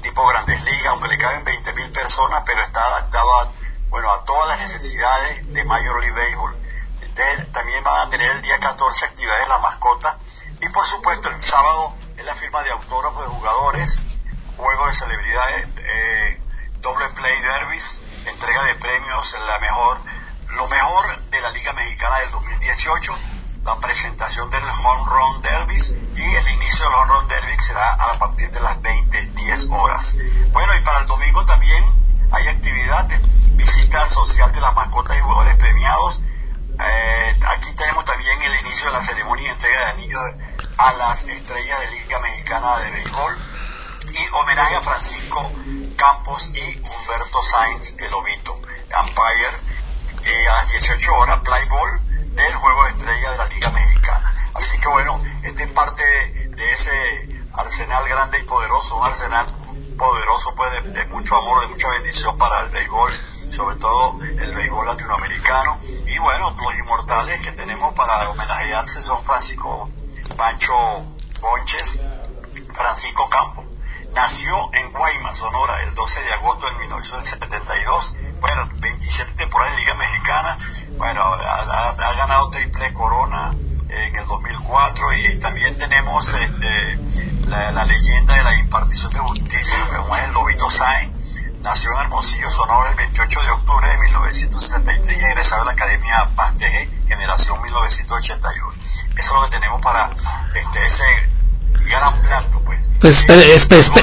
tipo Grandes Ligas, aunque le caben 20 mil personas, pero está adaptado a, bueno, a todas las necesidades de Major League Baseball. Entonces, también van a tener el día 14 actividades de la mascota y por supuesto el sábado es la firma de autógrafos de jugadores, juego de celebridades, eh, doble play derbis, entrega de premios, la mejor, lo mejor de la Liga Mexicana del 2018 la presentación del Home Run Derby y el inicio del Home Run Derby será a partir de las 20, 10 horas. Bueno, y para el domingo también hay actividad, visita social de las mascotas y jugadores premiados. Eh, aquí tenemos también el inicio de la ceremonia y entrega de anillos a las estrellas de Liga Mexicana de Béisbol y homenaje a Francisco Campos y Humberto Sainz, el Lobito, Empire, eh, a las 18 horas, Play Ball del juego de estrella de la Liga Mexicana. Así que bueno, este es parte de ese arsenal grande y poderoso, un arsenal poderoso pues de, mucho amor, de mucha bendición para el béisbol, sobre todo el béisbol latinoamericano. Y bueno, los inmortales que tenemos para homenajearse son Francisco Pancho Bonches, Francisco Campo. Nació en Guaymas, Sonora, el 12 de agosto de 1972. Bueno, 27 temporadas en Liga Mexicana. Bueno, ha, ganado triple corona en el 2004 y también tenemos este, la, la, leyenda de la impartición de justicia, como es el Lobito Sainz. Nació en Hermosillo, Sonora, el 28 de octubre de 1963 y egresado a la Academia Pasteje, generación 1981. Eso es lo que tenemos para este, ese gran plato, pues. Pues, eh, espe, espe,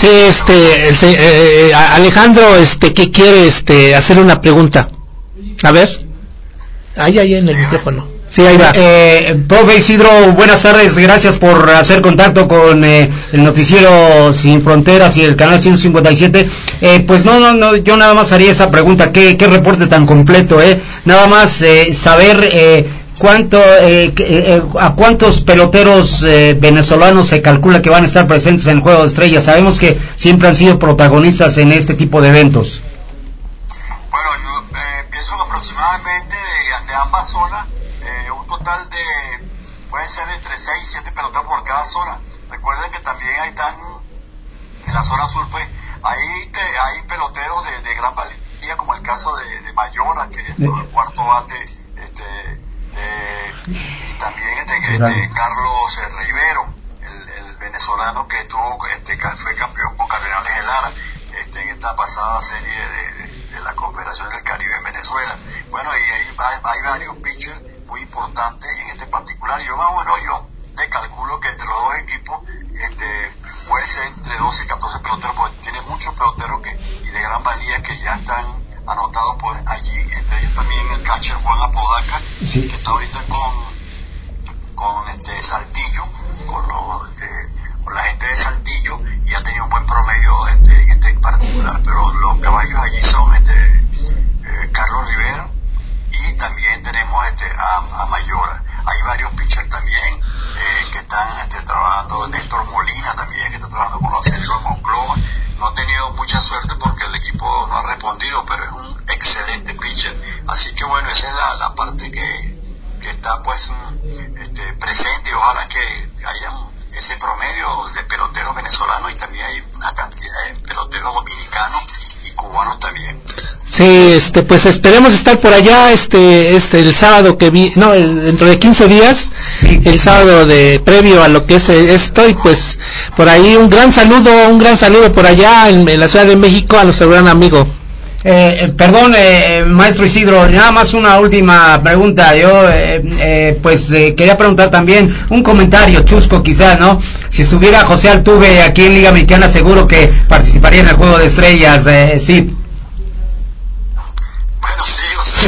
sí este eh, Alejandro este que quiere este hacer una pregunta a ver ahí ahí en el micrófono Sí, ahí va. Eh, profe Isidro, buenas tardes, gracias por hacer contacto con eh, el noticiero Sin Fronteras y el canal 157. Eh, pues no, no, no, yo nada más haría esa pregunta, ¿qué, qué reporte tan completo, eh? Nada más eh, saber eh, cuánto, eh, eh, a cuántos peloteros eh, venezolanos se calcula que van a estar presentes en el Juego de Estrellas. Sabemos que siempre han sido protagonistas en este tipo de eventos. Bueno, yo eh, pienso que aproximadamente de, de ambas zonas eh, un total de, puede ser entre 6 y 7 pelotas por cada zona. Recuerden que también ahí están, en la zona sur, pues, ahí te, hay peloteros de, de, gran valía, como el caso de, de Mayora, que es el cuarto bate, este, eh, y también este, este Carlos Rivero, el, el, venezolano que tuvo, este, fue campeón con Cardenales de Lara, este, en esta pasada serie de, de la Confederación del Caribe en Venezuela. Bueno, y hay, hay, hay varios pitchers muy importante en este particular. Yo más bueno, yo le calculo que entre los dos equipos este, puede ser entre 12 y 14 peloteros, porque tiene muchos peloteros que, y de gran valía que ya están Sí, este, pues esperemos estar por allá, este, este, el sábado que vi, no, dentro de 15 días, el sábado de previo a lo que es esto, y pues por ahí un gran saludo, un gran saludo por allá en, la Ciudad de México a nuestro gran amigo. Eh, eh perdón, eh, maestro Isidro, nada más una última pregunta. Yo, eh, eh pues, quería preguntar también un comentario chusco, quizá, ¿no? Si estuviera José Altuve aquí en Liga Mexicana, seguro que participaría en el Juego de Estrellas, sí.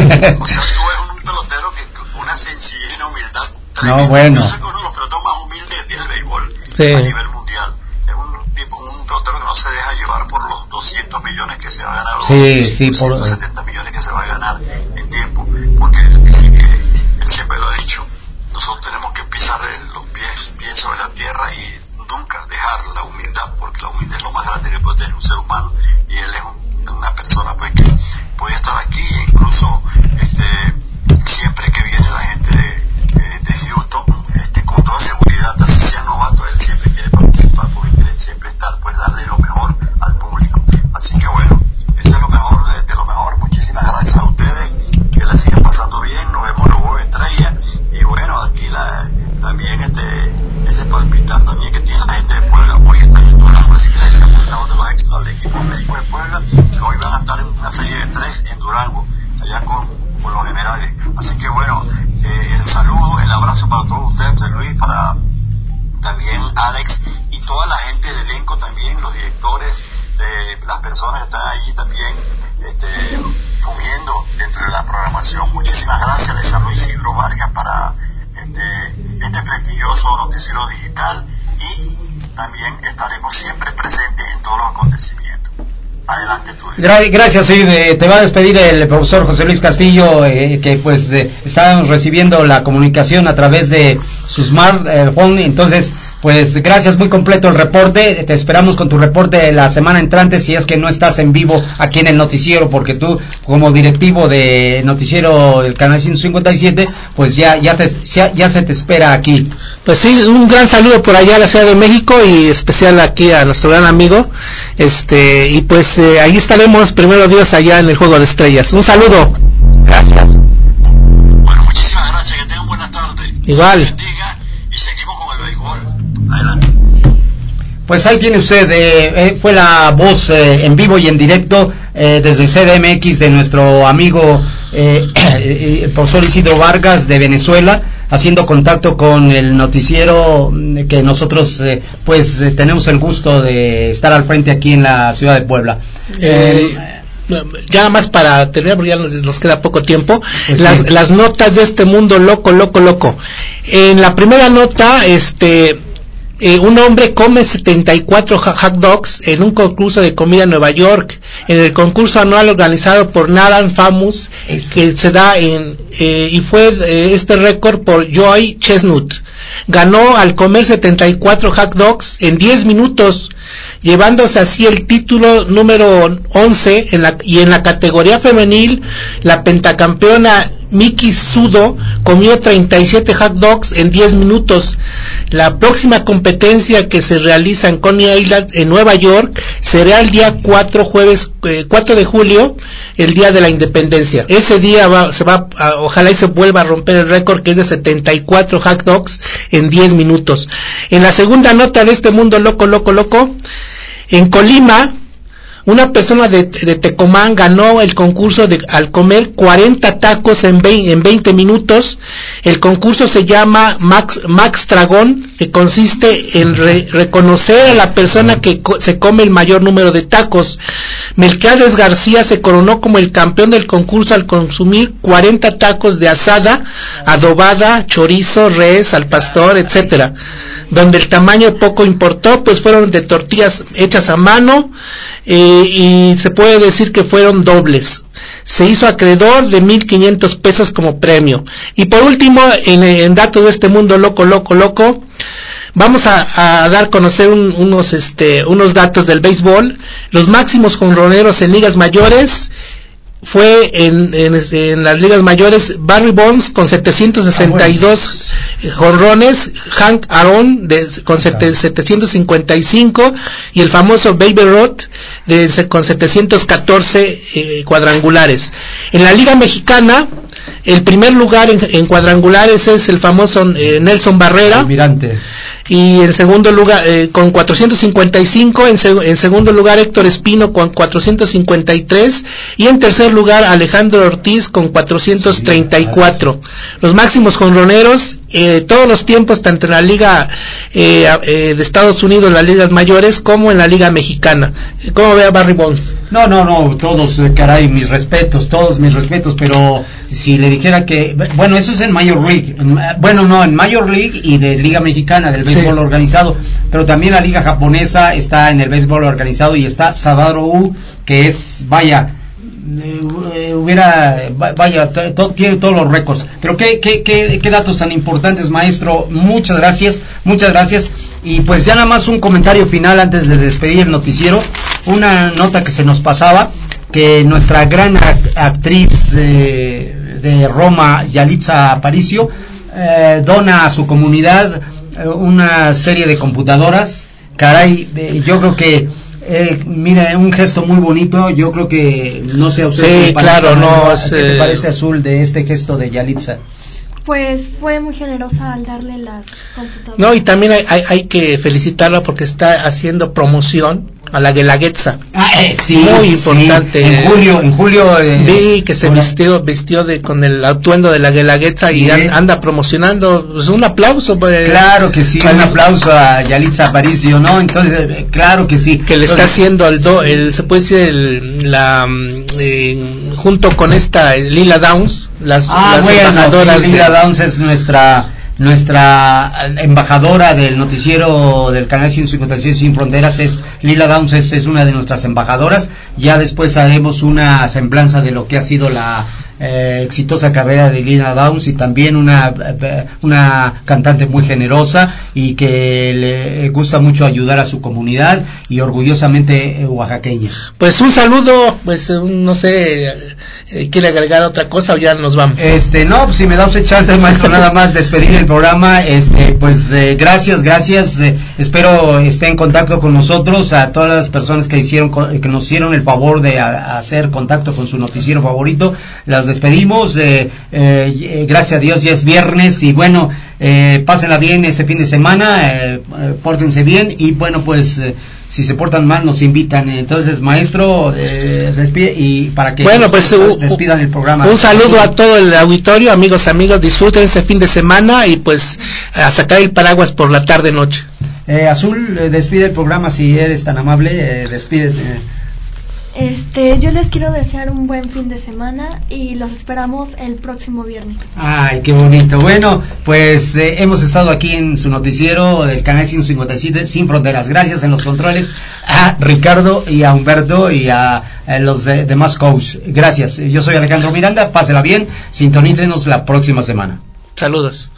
Sí, o sea, tú eres un pelotero que con una sencillez y una humildad tremenda. No, bueno. Yo soy uno de los peloteros más humildes del béisbol sí. a nivel mundial. Es un, un pelotero que no se deja llevar por los 200 millones que se va a ganar, los sí, sí, 270 por... gracias, sí, te va a despedir el profesor José Luis Castillo, eh, que pues eh, recibiendo la comunicación a través de su smartphone, entonces pues gracias, muy completo el reporte. Te esperamos con tu reporte la semana entrante si es que no estás en vivo aquí en el noticiero, porque tú como directivo de noticiero del canal 157, pues ya ya, te, ya, se te espera aquí. Pues sí, un gran saludo por allá a la Ciudad de México y especial aquí a nuestro gran amigo. Este y pues eh, ahí estaremos primero Dios allá en el Juego de Estrellas. Un saludo. Gracias. Bueno, muchísimas gracias. Que tengan buena tarde. Igual. Pues ahí tiene usted, eh, eh, fue la voz eh, en vivo y en directo desde CDMX de nuestro amigo el profesor Isidro Vargas de Venezuela, haciendo contacto con el noticiero mm, que nosotros pues tenemos el gusto de estar al frente aquí en la ciudad de Puebla. ya nada más para terminar porque ya nos, queda poco tiempo pues las, las notas de este mundo loco loco loco en la primera nota este eh, un hombre come 74 hot dogs en un concurso de comida en Nueva York, en el concurso anual organizado por Nathan Famous, que se da en, eh, y fue eh, este récord por Joy Chestnut. Ganó al comer 74 hot dogs en 10 minutos, llevándose así el título número 11 en la, y en la categoría femenil, la pentacampeona Miki Sudo comió 37 hot dogs en 10 minutos. La próxima competencia que se realiza en Coney Island, en Nueva York, será el día 4, jueves, 4 eh, de julio, el día de la independencia. Ese día va, se va, ojalá y se vuelva a romper el récord que es de 74 hot dogs en 10 minutos. En la segunda nota de este mundo loco, loco, loco, en Colima, una persona de, Tecomán ganó el concurso de, al comer 40 tacos en 20, minutos. El concurso se llama Max, Max Dragón, que consiste en reconocer a la persona que se come el mayor número de tacos. Melquiades García se coronó como el campeón del concurso al consumir 40 tacos de asada, adobada, chorizo, res, al pastor, etcétera. Donde el tamaño poco importó, pues fueron de tortillas hechas a mano, eh, y se puede decir que fueron dobles. Se hizo acreedor de 1.500 pesos como premio. Y por último, en, en dato de este mundo loco, loco, loco, vamos a, dar a conocer unos, este, unos datos del béisbol. Los máximos jonroneros en ligas mayores fue en, en, las ligas mayores Barry Bonds con 762 ah, jonrones, Hank Aaron de, con 755 y el famoso Baby Roth de, con 714 eh, cuadrangulares. En la liga mexicana el primer lugar en, cuadrangulares es el famoso eh, Nelson Barrera. Almirante y en segundo lugar eh, con 455 en, en, segundo lugar Héctor Espino con 453 y en tercer lugar Alejandro Ortiz con 434 los máximos jonroneros eh, todos los tiempos tanto en la liga eh, eh, de Estados Unidos las ligas mayores como en la liga mexicana. ¿cómo ve a Barry Bonds? no no no todos caray mis respetos todos mis respetos pero si le dijera que bueno eso es en Major League bueno no en Major League y de liga mexicana del béisbol organizado, pero también la liga japonesa está en el béisbol organizado y está Sadaro U, que es, vaya, eh, hubiera, vaya, tiene todos los récords. Pero ¿qué, qué, qué, qué datos tan importantes, maestro. Muchas gracias, muchas gracias. Y pues ya nada más un comentario final antes de despedir el noticiero. Una nota que se nos pasaba, que nuestra gran actriz eh, de Roma, Yalitza Aparicio, eh, dona a su comunidad eh, una serie de computadoras. Caray, eh, yo creo que eh, mira, un gesto muy bonito. Yo creo que no sé a usted. Sí, claro, no. ¿Qué parece azul de este gesto de Yalitza? Pues fue muy generosa al darle las computadoras. No, y también hay, hay, hay que felicitarla porque está haciendo promoción a la Guelaguetza. Ah, eh, sí, muy importante. En julio, en julio eh, vi que se vistió vistió de con el atuendo de la Guelaguetza y anda promocionando. Pues un aplauso. Pues, claro que sí, un aplauso a Yalitza Aparicio, ¿no? Entonces, eh, claro que sí. Que le está haciendo al do, el, se puede decir el, la mm, junto con esta Lila Downs, las, ah, las embajadoras. Lila Downs es nuestra nuestra embajadora del noticiero del canal 156 Sin Fronteras es Lila Downs, es, una de nuestras embajadoras. Ya después haremos una semblanza de lo que ha sido la eh, exitosa carrera de Lila Downs y también una, eh, una cantante muy generosa y que le gusta mucho ayudar a su comunidad y orgullosamente oaxaqueña. Pues un saludo, pues no sé, eh, ¿quiere agregar otra cosa o ya nos vamos? Este, no, pues si me da usted chance, maestro, nada más despedir el programa, este, pues eh, gracias, gracias, eh, espero esté en contacto con nosotros, a todas las personas que hicieron, que nos hicieron el favor de hacer contacto con su noticiero favorito, las despedimos, gracias a Dios ya es viernes y bueno, pásenla bien este fin de semana, pórtense bien y bueno, pues si se portan mal nos invitan. Entonces, maestro, eh, despide y para que bueno, pues, despidan el programa. Un saludo a todo el auditorio, amigos, amigos, disfruten este fin de semana y pues a sacar el paraguas por la tarde noche. Eh, Azul, eh, despide el programa si eres tan amable, eh, despídete. Este, yo les quiero desear un buen fin de semana y los esperamos el próximo viernes. Ay, qué bonito. Bueno, pues eh, hemos estado aquí en su noticiero del canal 157 Sin Fronteras. Gracias en los controles a Ricardo y a Humberto y a, los demás coaches. Gracias. Yo soy Alejandro Miranda. Pásela bien. Sintonícenos la próxima semana. Saludos.